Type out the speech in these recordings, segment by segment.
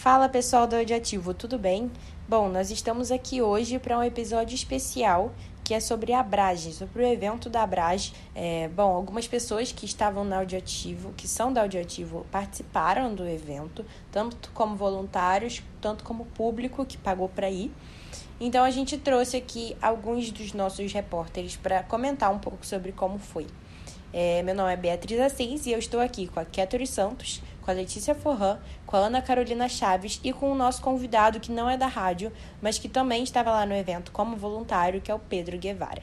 Fala pessoal do Audioativo, tudo bem? Bom, nós estamos aqui hoje para um episódio especial que é sobre a Abrage, sobre o evento da Abrage. É, bom, algumas pessoas que estavam na Audioativo, que são da Audioativo, participaram do evento, tanto como voluntários, tanto como público que pagou para ir. Então a gente trouxe aqui alguns dos nossos repórteres para comentar um pouco sobre como foi. É, meu nome é Beatriz Assis e eu estou aqui com a Kétori Santos, com a Letícia Forran, com a Ana Carolina Chaves e com o nosso convidado que não é da rádio, mas que também estava lá no evento como voluntário, que é o Pedro Guevara.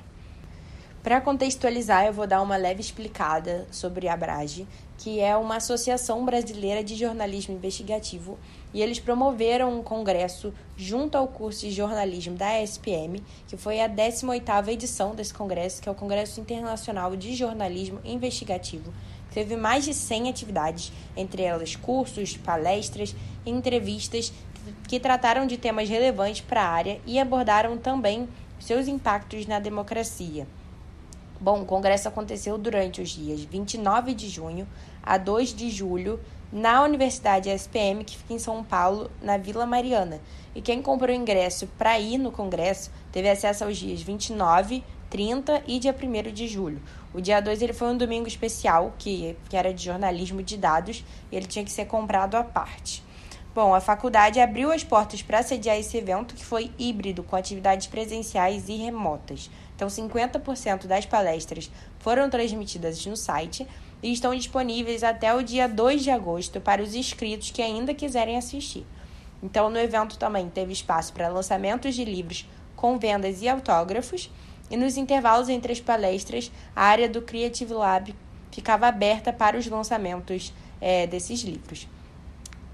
Para contextualizar, eu vou dar uma leve explicada sobre a Abrage, que é uma associação brasileira de jornalismo investigativo, e eles promoveram um congresso junto ao curso de jornalismo da ESPM, que foi a 18ª edição desse congresso, que é o Congresso Internacional de Jornalismo Investigativo. Teve mais de 100 atividades, entre elas cursos, palestras e entrevistas que trataram de temas relevantes para a área e abordaram também seus impactos na democracia. Bom, o congresso aconteceu durante os dias 29 de junho a 2 de julho na Universidade SPM, que fica em São Paulo, na Vila Mariana. E quem comprou ingresso para ir no congresso teve acesso aos dias 29, 30 e dia 1 de julho. O dia 2 ele foi um domingo especial, que, que era de jornalismo de dados, e ele tinha que ser comprado à parte. Bom, a faculdade abriu as portas para sediar esse evento, que foi híbrido, com atividades presenciais e remotas. Então, 50% das palestras foram transmitidas no site e estão disponíveis até o dia 2 de agosto para os inscritos que ainda quiserem assistir. Então, no evento também teve espaço para lançamentos de livros com vendas e autógrafos, e nos intervalos entre as palestras, a área do Creative Lab ficava aberta para os lançamentos é, desses livros.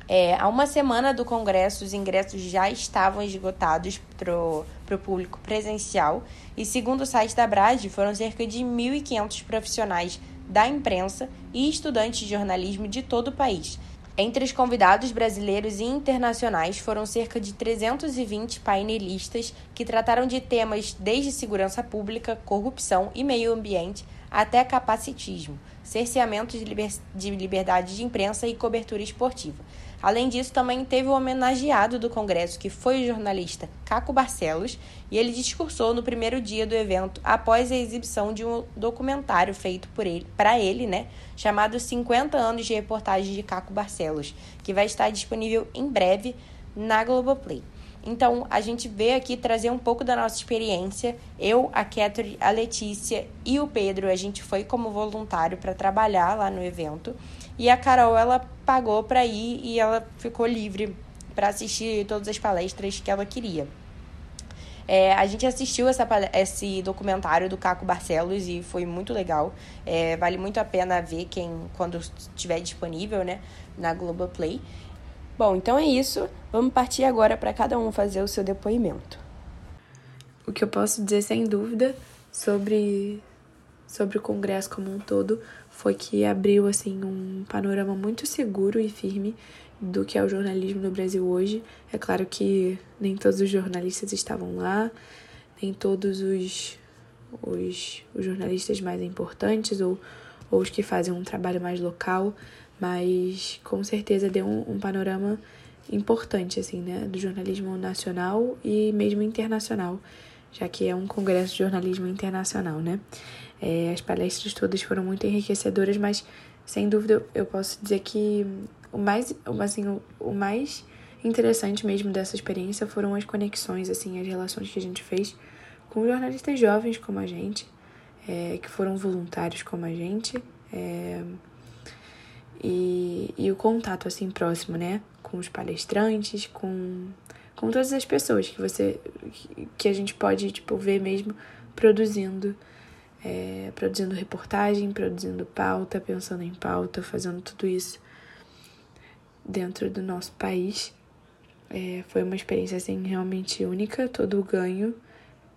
É, há uma semana do congresso, os ingressos já estavam esgotados para o público presencial e, segundo o site da Brad, foram cerca de 1.500 profissionais da imprensa e estudantes de jornalismo de todo o país. Entre os convidados brasileiros e internacionais foram cerca de 320 painelistas que trataram de temas desde segurança pública, corrupção e meio ambiente até capacitismo, cerceamento de, liber de liberdade de imprensa e cobertura esportiva. Além disso, também teve o homenageado do Congresso, que foi o jornalista Caco Barcelos, e ele discursou no primeiro dia do evento após a exibição de um documentário feito por ele, para ele, né, chamado 50 anos de reportagem de Caco Barcelos, que vai estar disponível em breve na Globoplay. Então, a gente veio aqui trazer um pouco da nossa experiência. Eu, a Catherine, a Letícia e o Pedro, a gente foi como voluntário para trabalhar lá no evento. E a Carol, ela pagou para ir e ela ficou livre para assistir todas as palestras que ela queria. É, a gente assistiu essa, esse documentário do Caco Barcelos e foi muito legal. É, vale muito a pena ver quem quando estiver disponível né, na Globoplay. Bom, então é isso. Vamos partir agora para cada um fazer o seu depoimento. O que eu posso dizer sem dúvida sobre sobre o congresso como um todo foi que abriu assim um panorama muito seguro e firme do que é o jornalismo no Brasil hoje. É claro que nem todos os jornalistas estavam lá, nem todos os, os, os jornalistas mais importantes ou, ou os que fazem um trabalho mais local, mas com certeza deu um, um panorama importante assim, né, do jornalismo nacional e mesmo internacional, já que é um congresso de jornalismo internacional, né? É, as palestras todas foram muito enriquecedoras, mas sem dúvida eu posso dizer que o mais, assim, o, o mais interessante mesmo dessa experiência foram as conexões, assim, as relações que a gente fez com jornalistas jovens como a gente, é, que foram voluntários como a gente, é, e, e o contato, assim, próximo, né, com os palestrantes, com, com todas as pessoas que você, que a gente pode, tipo, ver mesmo produzindo é, produzindo reportagem, produzindo pauta, pensando em pauta, fazendo tudo isso dentro do nosso país. É, foi uma experiência assim realmente única, todo o ganho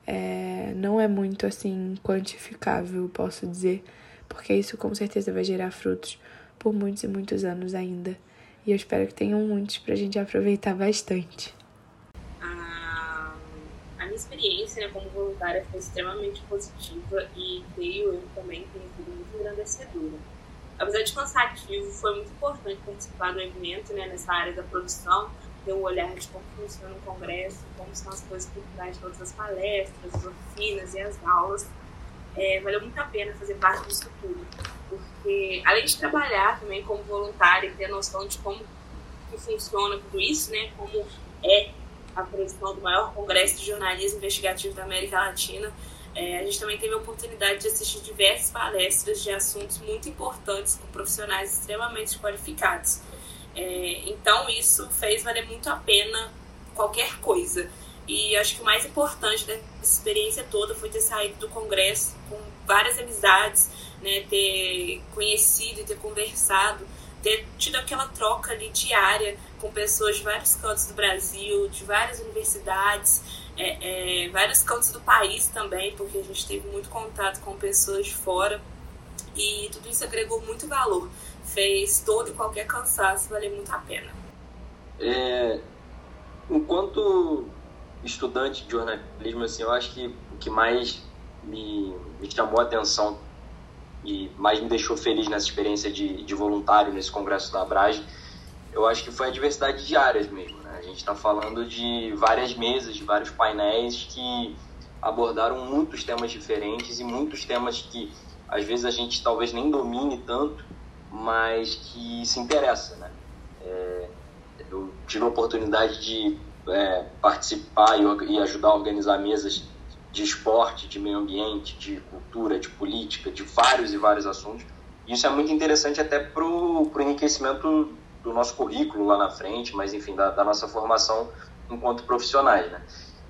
é, não é muito assim quantificável, posso dizer, porque isso com certeza vai gerar frutos por muitos e muitos anos ainda. E eu espero que tenham muitos para a gente aproveitar bastante minha experiência né, como voluntária foi extremamente positiva e creio eu também tenha sido muito engrandecedora. Apesar de cansativo, foi muito importante participar do evento né, nessa área da produção, ter o olhar de como funciona o congresso, como são as coisas trás de todas as palestras, as oficinas e as aulas. É, valeu muito a pena fazer parte disso tudo, porque além de trabalhar também como voluntária e ter a noção de como que funciona tudo isso, né, como é a produção do maior congresso de jornalismo investigativo da América Latina, é, a gente também teve a oportunidade de assistir diversas palestras de assuntos muito importantes com profissionais extremamente qualificados. É, então, isso fez valer muito a pena qualquer coisa. E acho que o mais importante dessa experiência toda foi ter saído do congresso com várias amizades, né, ter conhecido e ter conversado, ter tido aquela troca ali diária com pessoas de vários cantos do Brasil, de várias universidades, é, é, vários cantos do país também, porque a gente teve muito contato com pessoas de fora e tudo isso agregou muito valor, fez todo e qualquer cansaço valer muito a pena. É, enquanto estudante de jornalismo, assim, eu acho que o que mais me, me chamou a atenção e mais me deixou feliz nessa experiência de, de voluntário nesse congresso da Abrage, eu acho que foi a diversidade de áreas mesmo. Né? A gente está falando de várias mesas, de vários painéis que abordaram muitos temas diferentes e muitos temas que às vezes a gente talvez nem domine tanto, mas que se interessa. Né? É, eu tive a oportunidade de é, participar e, e ajudar a organizar mesas de esporte, de meio ambiente, de cultura, de política, de vários e vários assuntos. Isso é muito interessante até para o enriquecimento do nosso currículo lá na frente, mas enfim, da, da, nossa formação enquanto profissionais, né?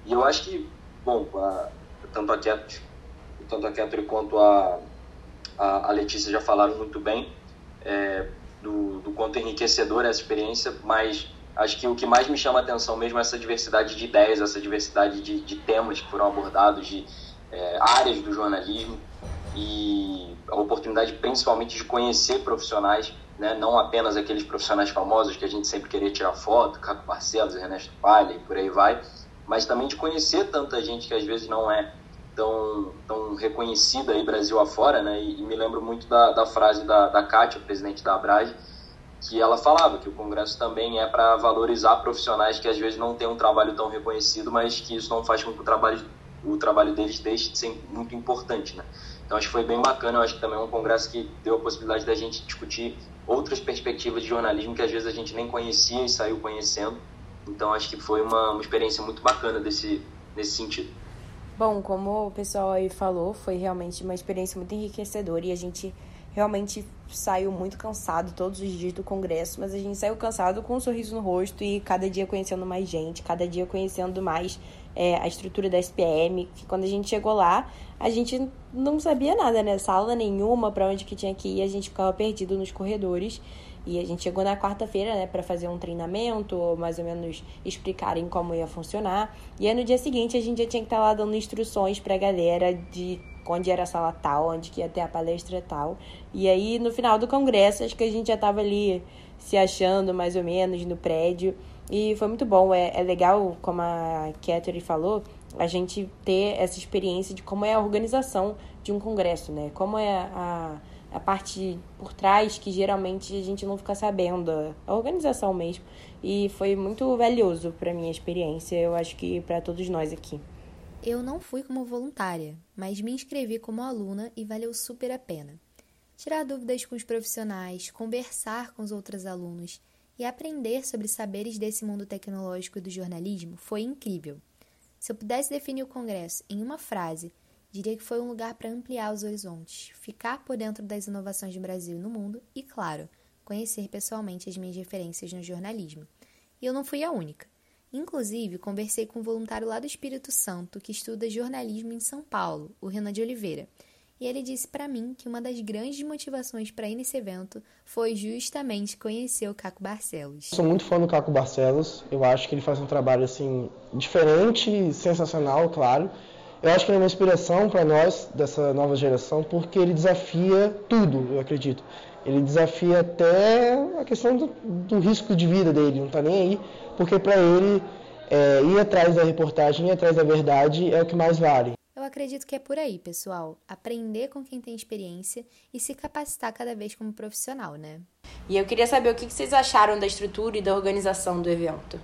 E eu acho que, bom, a, tanto a Ketri, tanto a quanto a, a, a, Letícia já falaram muito bem é, do, do quanto enriquecedora é essa experiência, mas acho que o que mais me chama a atenção mesmo é essa diversidade de ideias, essa diversidade de, de temas que foram abordados, de é, áreas do jornalismo e a oportunidade principalmente de conhecer profissionais, né, não apenas aqueles profissionais famosos que a gente sempre queria tirar foto, Caco Barcelos, Ernesto Palha e por aí vai, mas também de conhecer tanta gente que às vezes não é tão, tão reconhecida aí Brasil afora, né, e, e me lembro muito da, da frase da, da Kátia, presidente da Abrage, que ela falava que o Congresso também é para valorizar profissionais que às vezes não têm um trabalho tão reconhecido, mas que isso não faz com que o trabalho, o trabalho deles deixe de ser muito importante, né? Então acho que foi bem bacana, eu acho que também é um congresso que deu a possibilidade da gente discutir outras perspectivas de jornalismo que às vezes a gente nem conhecia e saiu conhecendo. Então acho que foi uma, uma experiência muito bacana desse, nesse sentido. Bom, como o pessoal aí falou, foi realmente uma experiência muito enriquecedora e a gente realmente saiu muito cansado todos os dias do congresso, mas a gente saiu cansado com um sorriso no rosto e cada dia conhecendo mais gente, cada dia conhecendo mais é, a estrutura da SPM, que quando a gente chegou lá, a gente não sabia nada, né? Sala nenhuma, para onde que tinha que ir, a gente ficava perdido nos corredores. E a gente chegou na quarta-feira, né, para fazer um treinamento, ou mais ou menos explicarem como ia funcionar. E aí no dia seguinte a gente já tinha que estar tá lá dando instruções pra galera de onde era a sala tal, onde que ia ter a palestra tal. E aí, no final do congresso, acho que a gente já estava ali se achando mais ou menos no prédio. E foi muito bom. É, é legal, como a Catherine falou, a gente ter essa experiência de como é a organização de um congresso, né? Como é a, a parte por trás que geralmente a gente não fica sabendo, a organização mesmo. E foi muito valioso para minha experiência, eu acho que para todos nós aqui. Eu não fui como voluntária, mas me inscrevi como aluna e valeu super a pena. Tirar dúvidas com os profissionais, conversar com os outros alunos e aprender sobre saberes desse mundo tecnológico e do jornalismo foi incrível. Se eu pudesse definir o congresso em uma frase, diria que foi um lugar para ampliar os horizontes, ficar por dentro das inovações do Brasil e no mundo e, claro, conhecer pessoalmente as minhas referências no jornalismo. E eu não fui a única. Inclusive, conversei com um voluntário lá do Espírito Santo que estuda jornalismo em São Paulo, o Renan de Oliveira. E ele disse para mim que uma das grandes motivações para ir nesse evento foi justamente conhecer o Caco Barcelos. Sou muito fã do Caco Barcelos. Eu acho que ele faz um trabalho assim diferente, sensacional, claro. Eu acho que ele é uma inspiração para nós dessa nova geração porque ele desafia tudo, eu acredito. Ele desafia até a questão do, do risco de vida dele, não está nem aí porque para ele é, ir atrás da reportagem, ir atrás da verdade é o que mais vale. Eu acredito que é por aí, pessoal. Aprender com quem tem experiência e se capacitar cada vez como profissional, né? E eu queria saber o que vocês acharam da estrutura e da organização do evento.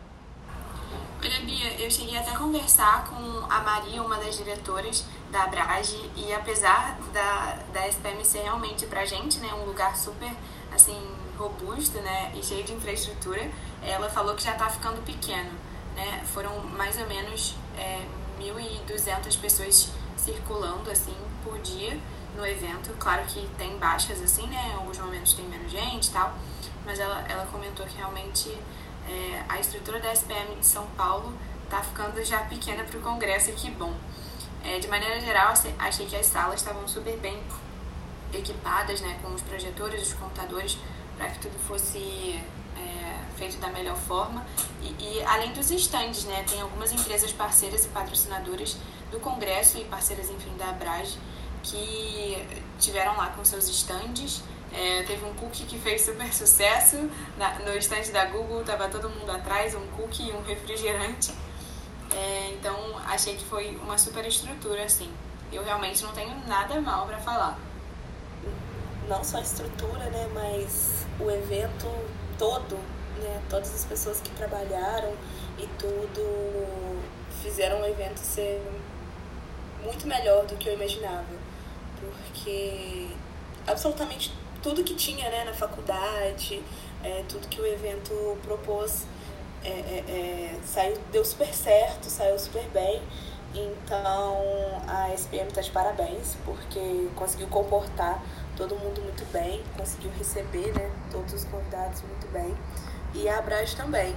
Bia, eu cheguei até a conversar com a Maria, uma das diretoras da Abrage, e apesar da, da SPM ser realmente pra gente, né, um lugar super, assim, robusto, né, e cheio de infraestrutura, ela falou que já tá ficando pequeno, né, foram mais ou menos é, 1.200 pessoas circulando, assim, por dia no evento, claro que tem baixas, assim, né, alguns momentos tem menos gente e tal, mas ela, ela comentou que realmente é, a estrutura da SPM de São Paulo está ficando já pequena para o Congresso e que bom. É, de maneira geral, achei que as salas estavam super bem equipadas, né, com os projetores, os computadores, para que tudo fosse é, feito da melhor forma. E, e, além dos estandes, né, tem algumas empresas parceiras e patrocinadoras do Congresso e parceiras, enfim, da Abrage, que tiveram lá com seus estandes é, teve um cookie que fez super sucesso. Na, no estande da Google tava todo mundo atrás, um cookie e um refrigerante. É, então achei que foi uma super estrutura, assim. Eu realmente não tenho nada mal para falar. Não só a estrutura, né, mas o evento todo, né, todas as pessoas que trabalharam e tudo fizeram o evento ser muito melhor do que eu imaginava. Porque absolutamente tudo que tinha né, na faculdade, é, tudo que o evento propôs é, é, é saiu, deu super certo, saiu super bem. Então a SPM está de parabéns, porque conseguiu comportar todo mundo muito bem, conseguiu receber né, todos os convidados muito bem. E a Abraz também,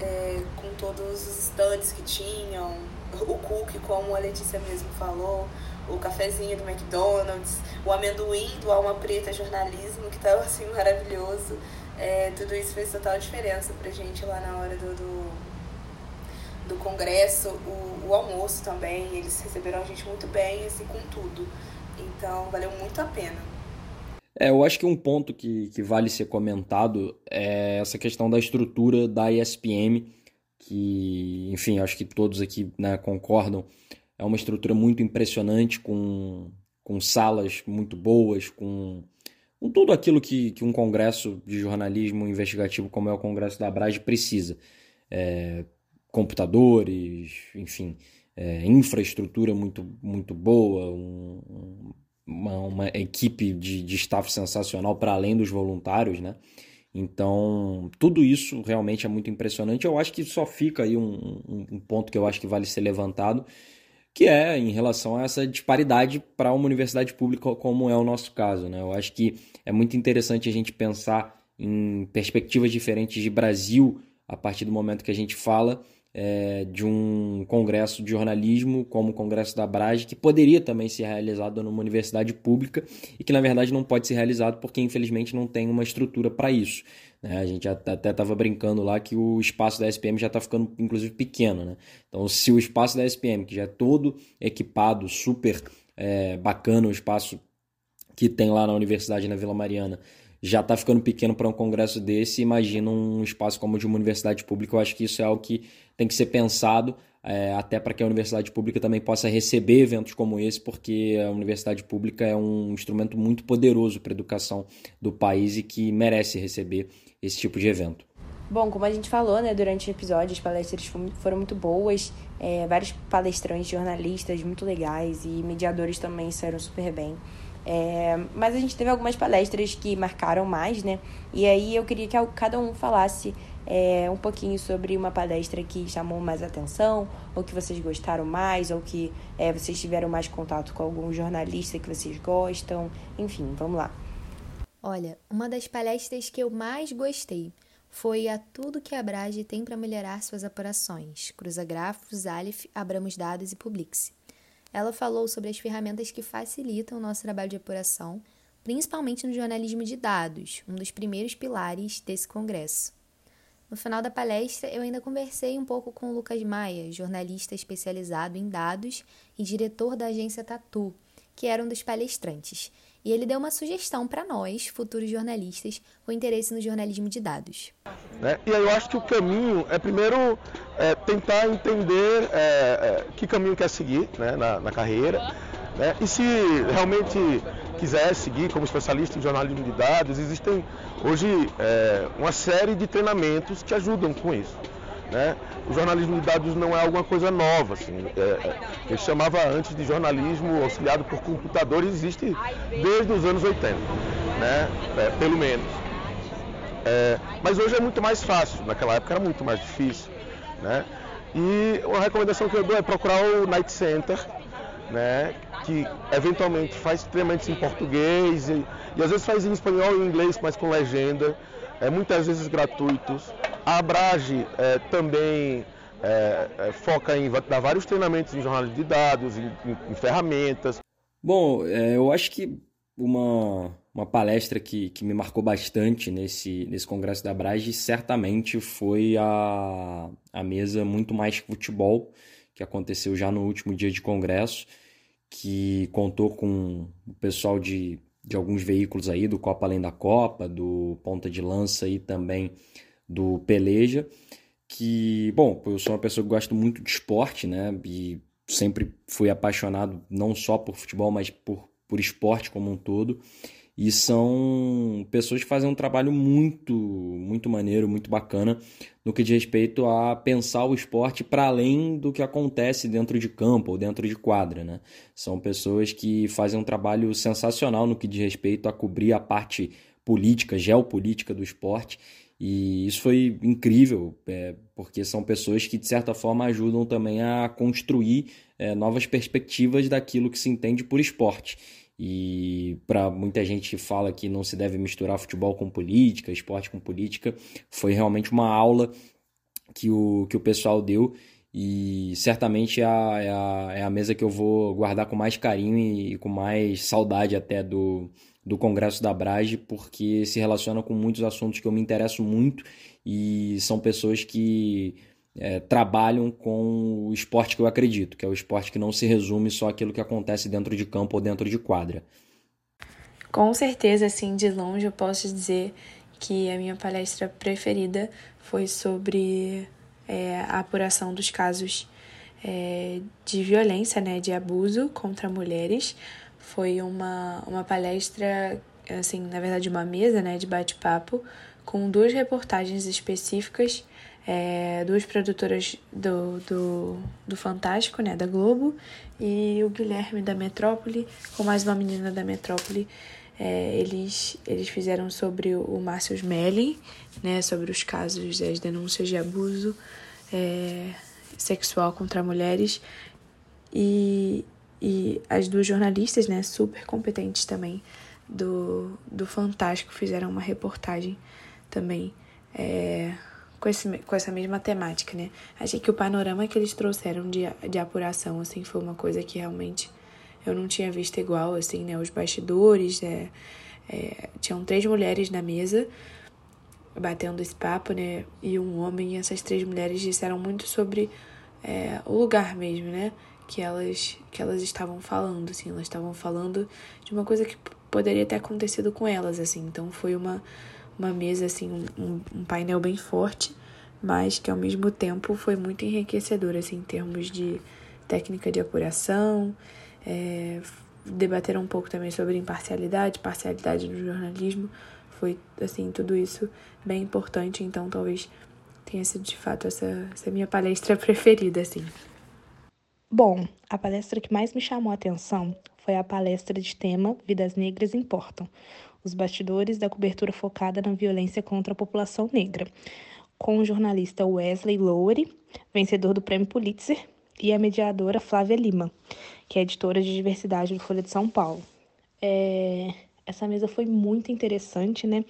é, com todos os estantes que tinham, o cookie, como a Letícia mesmo falou, o cafezinho do McDonald's, o amendoim do Alma Preta Jornalismo, que estava assim maravilhoso. É, tudo isso fez total diferença pra gente lá na hora do, do, do congresso, o, o, almoço também, eles receberam a gente muito bem, assim, com tudo. Então, valeu muito a pena. É, eu acho que um ponto que, que vale ser comentado é essa questão da estrutura da ESPM, que, enfim, acho que todos aqui né, concordam, é uma estrutura muito impressionante, com, com salas muito boas, com, com tudo aquilo que, que um congresso de jornalismo investigativo como é o Congresso da Abrage precisa. É, computadores, enfim, é, infraestrutura muito, muito boa, um, uma, uma, equipe de, de staff sensacional para além dos voluntários, né? Então, tudo isso realmente é muito impressionante. Eu acho que só fica aí um, um, um ponto que eu acho que vale ser levantado, que é em relação a essa disparidade para uma universidade pública, como é o nosso caso. Né? Eu acho que é muito interessante a gente pensar em perspectivas diferentes de Brasil a partir do momento que a gente fala é, de um congresso de jornalismo, como o Congresso da Brage, que poderia também ser realizado numa universidade pública e que, na verdade, não pode ser realizado porque, infelizmente, não tem uma estrutura para isso. Né? A gente até estava brincando lá que o espaço da SPM já está ficando, inclusive, pequeno. Né? Então, se o espaço da SPM, que já é todo equipado, super é, bacana, o espaço que tem lá na Universidade na Vila Mariana, já está ficando pequeno para um congresso desse, imagina um espaço como o de uma universidade pública. Eu acho que isso é algo que tem que ser pensado, é, até para que a universidade pública também possa receber eventos como esse, porque a universidade pública é um instrumento muito poderoso para a educação do país e que merece receber esse tipo de evento. Bom, como a gente falou, né, durante o episódio, as palestras foram muito boas, é, vários palestrantes, jornalistas muito legais e mediadores também saíram super bem. É, mas a gente teve algumas palestras que marcaram mais, né? E aí eu queria que cada um falasse é, um pouquinho sobre uma palestra que chamou mais atenção, ou que vocês gostaram mais, ou que é, vocês tiveram mais contato com algum jornalista que vocês gostam. Enfim, vamos lá. Olha, uma das palestras que eu mais gostei foi a Tudo que a Brage tem para melhorar suas apurações, Cruza Grafos, Aleph, Abramos Dados e Publix. Ela falou sobre as ferramentas que facilitam o nosso trabalho de apuração, principalmente no jornalismo de dados, um dos primeiros pilares desse congresso. No final da palestra, eu ainda conversei um pouco com o Lucas Maia, jornalista especializado em dados e diretor da agência Tatu, que era um dos palestrantes, e ele deu uma sugestão para nós, futuros jornalistas, com interesse no jornalismo de dados. Né? E aí eu acho que o caminho é primeiro é, tentar entender é, é, que caminho quer seguir né, na, na, carreira. Né? E se realmente quiser seguir como especialista em jornalismo de dados, existem hoje é, uma série de treinamentos que ajudam com isso. Né? O jornalismo de dados não é alguma coisa nova. Assim. É, ele chamava antes de jornalismo auxiliado por computadores, existe desde os anos 80, né? É, pelo menos. É, mas hoje é muito mais fácil, naquela época era muito mais difícil. Né? E uma recomendação que eu dou é procurar o Night Center, né? que eventualmente faz treinamentos em português e, e às vezes faz em espanhol e em inglês, mas com legenda, é, muitas vezes gratuitos. A Abrage é, também é, foca em dar vários treinamentos em jornalismo de dados, em, em, em ferramentas. Bom, eu acho que uma, uma palestra que, que me marcou bastante nesse, nesse congresso da Abrage certamente foi a, a mesa Muito Mais Futebol, que aconteceu já no último dia de congresso, que contou com o pessoal de, de alguns veículos aí, do Copa Além da Copa, do Ponta de Lança e também do Peleja, que, bom, eu sou uma pessoa que gosto muito de esporte, né, e sempre fui apaixonado não só por futebol, mas por, por esporte como um todo, e são pessoas que fazem um trabalho muito, muito maneiro, muito bacana no que diz respeito a pensar o esporte para além do que acontece dentro de campo ou dentro de quadra, né? São pessoas que fazem um trabalho sensacional no que diz respeito a cobrir a parte política, geopolítica do esporte e isso foi incrível, é, porque são pessoas que, de certa forma, ajudam também a construir é, novas perspectivas daquilo que se entende por esporte. E para muita gente que fala que não se deve misturar futebol com política, esporte com política, foi realmente uma aula que o, que o pessoal deu. E certamente é a, é, a, é a mesa que eu vou guardar com mais carinho e, e com mais saudade até do, do Congresso da Brage, porque se relaciona com muitos assuntos que eu me interesso muito e são pessoas que é, trabalham com o esporte que eu acredito, que é o esporte que não se resume só aquilo que acontece dentro de campo ou dentro de quadra. Com certeza, assim, de longe eu posso dizer que a minha palestra preferida foi sobre é, a apuração dos casos é, de violência, né, de abuso contra mulheres, foi uma, uma palestra, assim, na verdade, uma mesa né, de bate-papo com duas reportagens específicas, é, duas produtoras do, do, do Fantástico, né, da Globo, e o Guilherme da Metrópole, com mais uma menina da Metrópole. É, eles, eles fizeram sobre o Márcio Smelling, né, sobre os casos, as denúncias de abuso é, sexual contra mulheres. E, e as duas jornalistas, né, super competentes também, do, do Fantástico, fizeram uma reportagem também é, com, esse, com essa mesma temática, né? Achei que o panorama que eles trouxeram de, de apuração, assim, foi uma coisa que realmente eu não tinha visto igual, assim, né? Os bastidores, é, é, tinham três mulheres na mesa batendo esse papo, né? E um homem, e essas três mulheres disseram muito sobre é, o lugar mesmo, né? Que elas que elas estavam falando, assim, elas estavam falando de uma coisa que poderia ter acontecido com elas, assim. Então foi uma uma mesa assim, um, um painel bem forte, mas que ao mesmo tempo foi muito enriquecedor, assim, em termos de técnica de apuração, é, debateram um pouco também sobre imparcialidade, parcialidade no jornalismo, foi, assim, tudo isso bem importante, então talvez tenha sido de fato essa, essa minha palestra preferida, assim. Bom, a palestra que mais me chamou a atenção foi a palestra de tema Vidas Negras Importam os bastidores da cobertura focada na violência contra a população negra, com o jornalista Wesley Lowery, vencedor do Prêmio Pulitzer, e a mediadora Flávia Lima, que é editora de diversidade do Folha de São Paulo. É... Essa mesa foi muito interessante, né?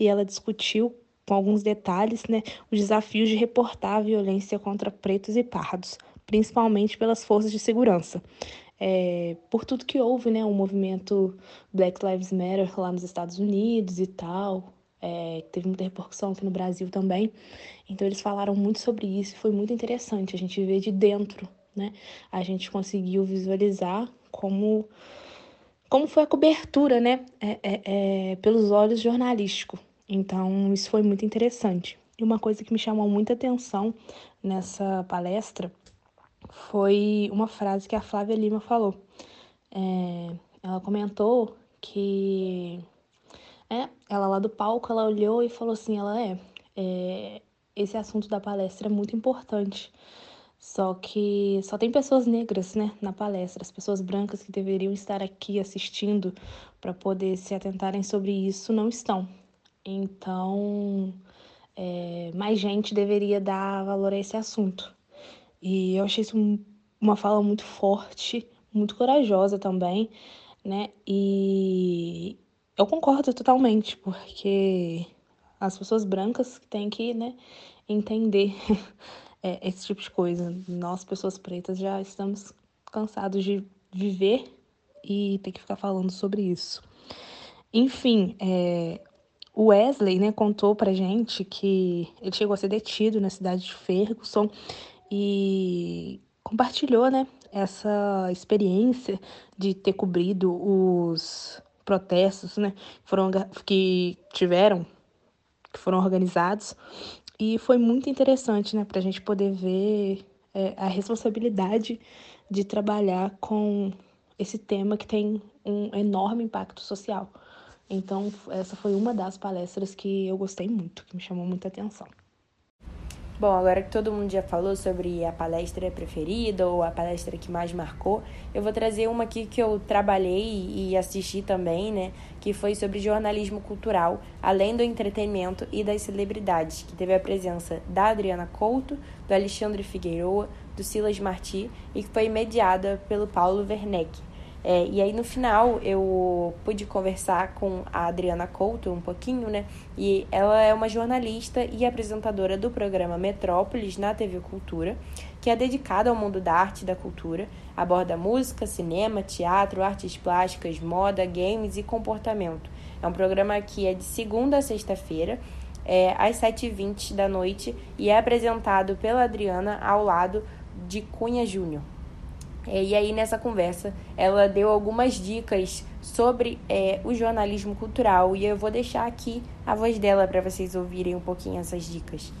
E ela discutiu com alguns detalhes, né, os desafios de reportar a violência contra pretos e pardos, principalmente pelas forças de segurança. É, por tudo que houve, né, o movimento Black Lives Matter lá nos Estados Unidos e tal, é, teve muita repercussão aqui no Brasil também. Então eles falaram muito sobre isso, foi muito interessante a gente ver de dentro, né? A gente conseguiu visualizar como como foi a cobertura, né, é, é, é pelos olhos jornalísticos. Então isso foi muito interessante. E uma coisa que me chamou muita atenção nessa palestra foi uma frase que a Flávia Lima falou. É, ela comentou que é, ela lá do palco, ela olhou e falou assim, ela é, é esse assunto da palestra é muito importante. Só que só tem pessoas negras, né, na palestra, as pessoas brancas que deveriam estar aqui assistindo para poder se atentarem sobre isso não estão. Então, é, mais gente deveria dar valor a esse assunto. E eu achei isso uma fala muito forte, muito corajosa também, né? E eu concordo totalmente, porque as pessoas brancas têm que, né, entender é, esse tipo de coisa. Nós, pessoas pretas, já estamos cansados de viver e ter que ficar falando sobre isso. Enfim, é, o Wesley, né, contou pra gente que ele chegou a ser detido na cidade de Ferguson e compartilhou, né, essa experiência de ter cobrido os protestos, né, foram, que tiveram, que foram organizados e foi muito interessante, né, para a gente poder ver é, a responsabilidade de trabalhar com esse tema que tem um enorme impacto social. Então, essa foi uma das palestras que eu gostei muito, que me chamou muita atenção. Bom, agora que todo mundo já falou sobre a palestra preferida ou a palestra que mais marcou, eu vou trazer uma aqui que eu trabalhei e assisti também, né? Que foi sobre jornalismo cultural, além do entretenimento e das celebridades, que teve a presença da Adriana Couto, do Alexandre Figueiroa, do Silas Marti e que foi mediada pelo Paulo Werneck. É, e aí no final eu pude conversar com a Adriana Couto um pouquinho, né? E ela é uma jornalista e apresentadora do programa Metrópolis na TV Cultura, que é dedicada ao mundo da arte e da cultura, aborda música, cinema, teatro, artes plásticas, moda, games e comportamento. É um programa que é de segunda a sexta-feira, é, às 7h20 da noite, e é apresentado pela Adriana ao lado de Cunha Júnior. É, e aí, nessa conversa, ela deu algumas dicas sobre é, o jornalismo cultural e eu vou deixar aqui a voz dela para vocês ouvirem um pouquinho essas dicas.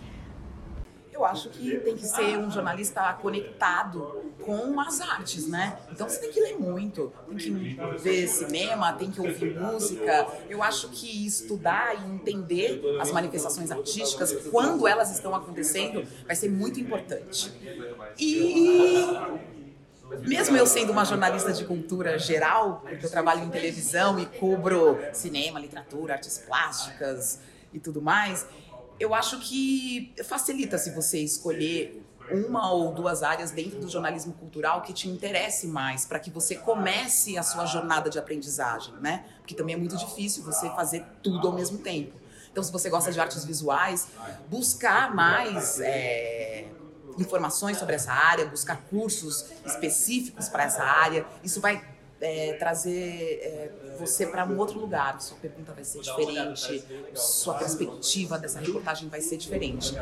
Eu acho que tem que ser um jornalista conectado com as artes, né? Então você tem que ler muito, tem que ver cinema, tem que ouvir música. Eu acho que estudar e entender as manifestações artísticas, quando elas estão acontecendo, vai ser muito importante. E mesmo eu sendo uma jornalista de cultura geral, porque eu trabalho em televisão e cubro cinema, literatura, artes plásticas e tudo mais, eu acho que facilita se você escolher uma ou duas áreas dentro do jornalismo cultural que te interesse mais, para que você comece a sua jornada de aprendizagem, né? Porque também é muito difícil você fazer tudo ao mesmo tempo. Então, se você gosta de artes visuais, buscar mais é, informações sobre essa área, buscar cursos específicos para essa área. Isso vai é, trazer é, você para um outro lugar. Sua pergunta vai ser diferente, sua perspectiva dessa reportagem vai ser diferente.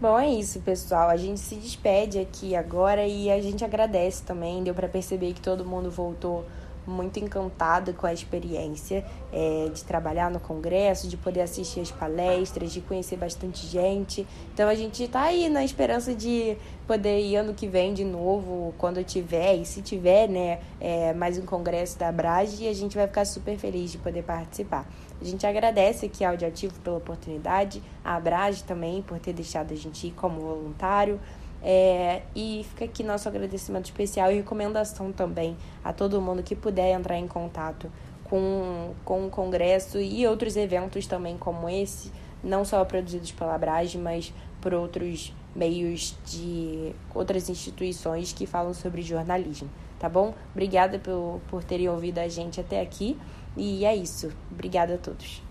Bom, é isso, pessoal. A gente se despede aqui agora e a gente agradece também. Deu para perceber que todo mundo voltou muito encantada com a experiência é, de trabalhar no congresso, de poder assistir as palestras, de conhecer bastante gente. Então a gente está aí na esperança de poder ir ano que vem de novo, quando tiver, e se tiver, né, é, mais um congresso da Abrage, a gente vai ficar super feliz de poder participar. A gente agradece aqui ao Audioativo pela oportunidade, a Abrage também por ter deixado a gente ir como voluntário. É, e fica aqui nosso agradecimento especial e recomendação também a todo mundo que puder entrar em contato com, com o Congresso e outros eventos também como esse, não só produzidos pela Brage, mas por outros meios de outras instituições que falam sobre jornalismo, tá bom? Obrigada por, por terem ouvido a gente até aqui e é isso. Obrigada a todos.